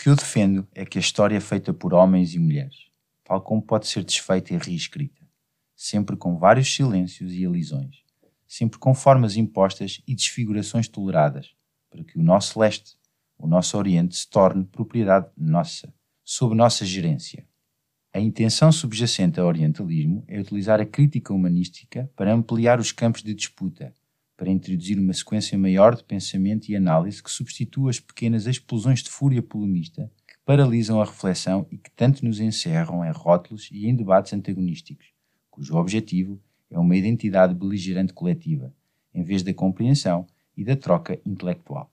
que eu defendo é que a história é feita por homens e mulheres, tal como pode ser desfeita e reescrita, sempre com vários silêncios e elisões, sempre com formas impostas e desfigurações toleradas, para que o nosso leste, o nosso oriente, se torne propriedade nossa, sob nossa gerência. A intenção subjacente ao orientalismo é utilizar a crítica humanística para ampliar os campos de disputa, para introduzir uma sequência maior de pensamento e análise que substitua as pequenas explosões de fúria polemista que paralisam a reflexão e que tanto nos encerram em rótulos e em debates antagonísticos, cujo objetivo é uma identidade beligerante coletiva, em vez da compreensão e da troca intelectual.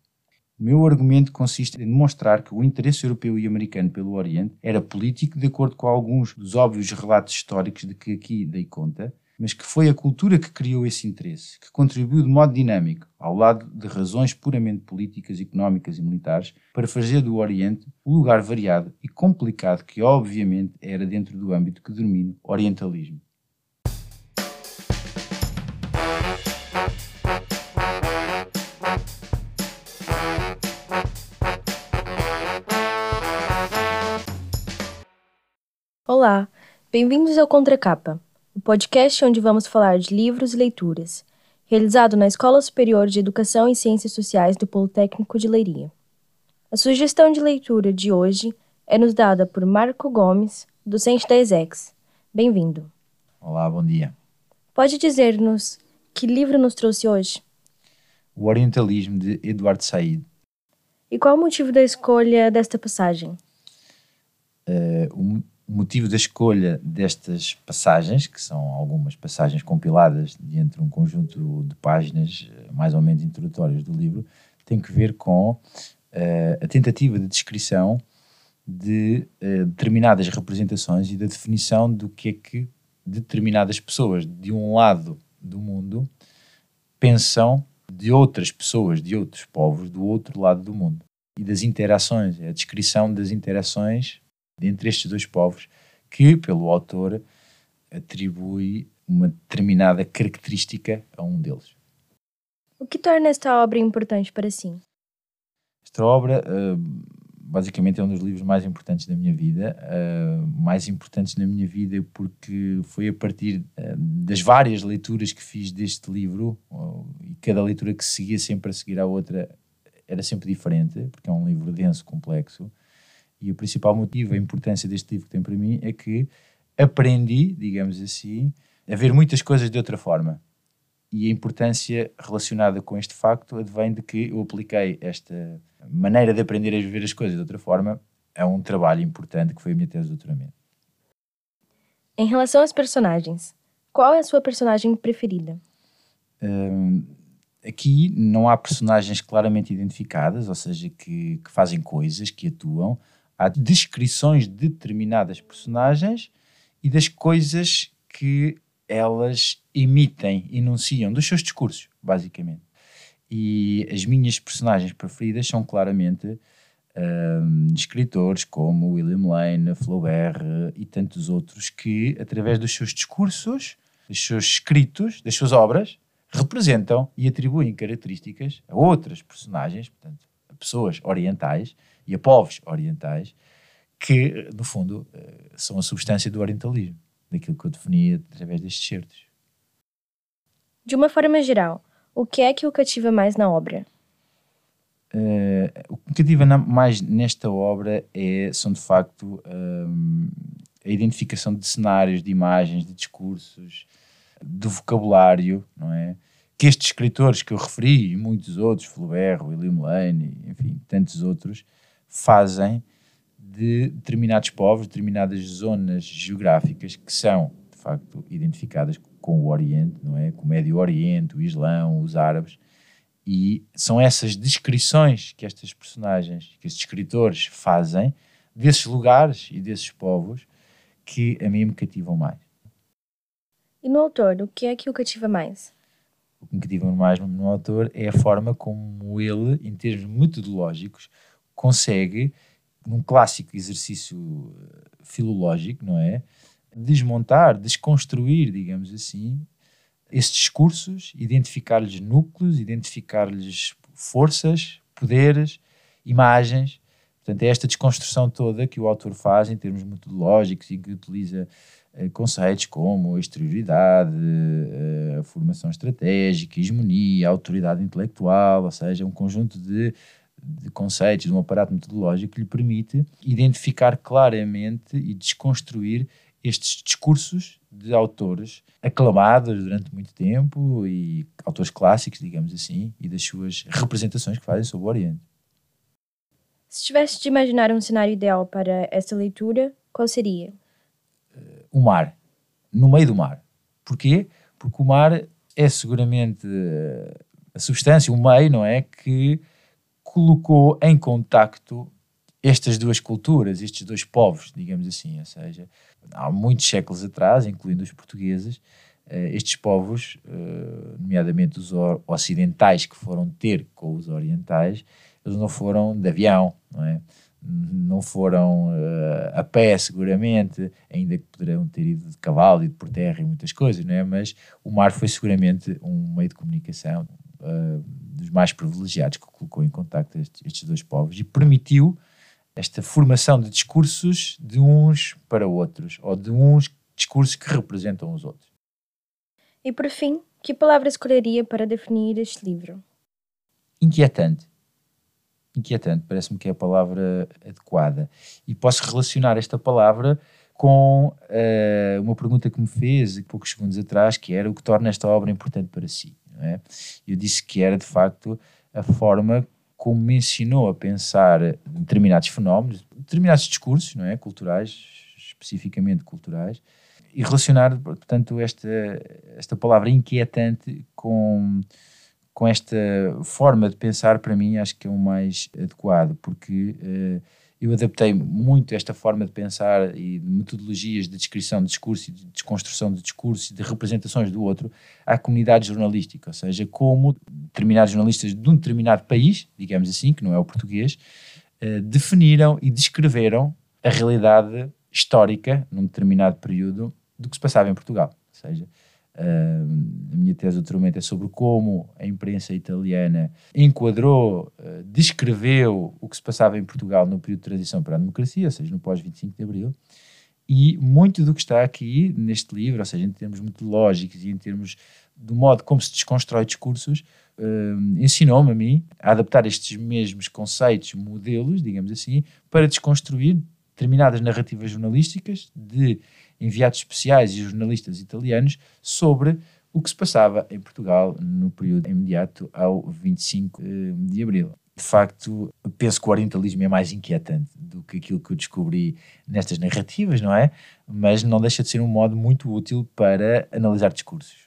O meu argumento consiste em demonstrar que o interesse europeu e americano pelo Oriente era político, de acordo com alguns dos óbvios relatos históricos de que aqui dei conta, mas que foi a cultura que criou esse interesse, que contribuiu de modo dinâmico, ao lado de razões puramente políticas, económicas e militares, para fazer do Oriente o lugar variado e complicado que, obviamente, era dentro do âmbito que domina o orientalismo. Olá, bem-vindos ao Contracapa, o podcast onde vamos falar de livros e leituras, realizado na Escola Superior de Educação e Ciências Sociais do Politécnico de Leiria. A sugestão de leitura de hoje é nos dada por Marco Gomes, docente da ESEX. Bem-vindo. Olá, bom dia. Pode dizer-nos que livro nos trouxe hoje? O Orientalismo de Eduardo Said. E qual o motivo da escolha desta passagem? Uh, o motivo da escolha destas passagens, que são algumas passagens compiladas dentro de um conjunto de páginas eh, mais ou menos introdutórias do livro, tem que ver com uh, a tentativa de descrição de uh, determinadas representações e da definição do que é que determinadas pessoas de um lado do mundo pensam de outras pessoas, de outros povos do outro lado do mundo. E das interações, é a descrição das interações entre estes dois povos, que, pelo autor, atribui uma determinada característica a um deles. O que torna esta obra importante para si? Esta obra, uh, basicamente, é um dos livros mais importantes da minha vida. Uh, mais importantes na minha vida porque foi a partir uh, das várias leituras que fiz deste livro, e cada leitura que seguia sempre a seguir à outra era sempre diferente, porque é um livro denso, complexo. E o principal motivo, a importância deste livro que tem para mim é que aprendi, digamos assim, a ver muitas coisas de outra forma. E a importância relacionada com este facto advém de que eu apliquei esta maneira de aprender a ver as coisas de outra forma a um trabalho importante que foi a minha tese de doutoramento. Em relação aos personagens, qual é a sua personagem preferida? Um, aqui não há personagens claramente identificadas, ou seja, que, que fazem coisas, que atuam há descrições de determinadas personagens e das coisas que elas emitem, enunciam, dos seus discursos, basicamente. E as minhas personagens preferidas são claramente um, escritores como William Lane, Flaubert e tantos outros que, através dos seus discursos, dos seus escritos, das suas obras, representam e atribuem características a outras personagens, portanto, pessoas orientais, e a povos orientais, que, no fundo, eh, são a substância do orientalismo, daquilo que eu definia através destes certos. De uma forma geral, o que é que o cativa mais na obra? Uh, o que me cativa na, mais nesta obra é, são de facto um, a identificação de cenários, de imagens, de discursos, do vocabulário, não é? Que estes escritores que eu referi, e muitos outros, Flaubert, William Lane, enfim, tantos outros, fazem de determinados povos, determinadas zonas geográficas que são, de facto, identificadas com o Oriente, não é? Com o Médio Oriente, o Islão, os árabes, e são essas descrições que estas personagens, que estes escritores fazem desses lugares e desses povos que a mim me cativam mais. E no autor, o que é que o cativa mais? O que me cativa mais no autor é a forma como ele, em termos metodológicos, consegue, num clássico exercício eh, filológico, não é? Desmontar, desconstruir, digamos assim, esses discursos, identificar-lhes núcleos, identificar-lhes forças, poderes, imagens, Portanto, é esta desconstrução toda que o autor faz em termos metodológicos e que utiliza conceitos como exterioridade, a formação estratégica, hegemonia, autoridade intelectual, ou seja, um conjunto de, de conceitos, de um aparato metodológico que lhe permite identificar claramente e desconstruir estes discursos de autores aclamados durante muito tempo e autores clássicos, digamos assim, e das suas representações que fazem sobre o Oriente. Se tivesse de imaginar um cenário ideal para essa leitura, qual seria? O mar, no meio do mar. Porquê? Porque o mar é seguramente a substância, o meio, não é? Que colocou em contacto estas duas culturas, estes dois povos, digamos assim. Ou seja, há muitos séculos atrás, incluindo os portugueses, eh, estes povos, eh, nomeadamente os ocidentais que foram ter com os orientais, eles não foram de avião, não é? Não foram uh, a pé, seguramente, ainda que poderão ter ido de cavalo e de por terra e muitas coisas, não é? Mas o mar foi seguramente um meio de comunicação uh, dos mais privilegiados que colocou em contacto estes, estes dois povos e permitiu esta formação de discursos de uns para outros, ou de uns discursos que representam os outros. E por fim, que palavra escolheria para definir este livro? Inquietante inquietante, parece-me que é a palavra adequada. E posso relacionar esta palavra com uh, uma pergunta que me fez poucos segundos atrás, que era o que torna esta obra importante para si. É? Eu disse que era, de facto, a forma como me ensinou a pensar determinados fenómenos, determinados discursos não é? culturais, especificamente culturais, e relacionar, portanto, esta, esta palavra inquietante com com esta forma de pensar, para mim, acho que é o mais adequado, porque uh, eu adaptei muito esta forma de pensar e de metodologias de descrição de discurso e de desconstrução de discurso e de representações do outro à comunidade jornalística, ou seja, como determinados jornalistas de um determinado país, digamos assim, que não é o português, uh, definiram e descreveram a realidade histórica, num determinado período, do que se passava em Portugal. Ou seja, A minha tese doutoramento é sobre como a imprensa italiana enquadrou, uh, descreveu o que se passava em Portugal no período de transição para a democracia, ou seja, no pós-25 de Abril, e muito do que está aqui neste livro, ou seja, em termos metodológicos e em termos do modo como se desconstrói discursos, uh, ensinou-me a mim a adaptar estes mesmos conceitos, modelos, digamos assim, para desconstruir determinadas narrativas jornalísticas de enviados especiais e jornalistas italianos sobre o que se passava em Portugal no período imediato ao 25 eh, de abril. De facto, penso que o orientalismo é mais inquietante do que aquilo que eu descobri nestas narrativas, não é? Mas não deixa de ser um modo muito útil para analisar discursos.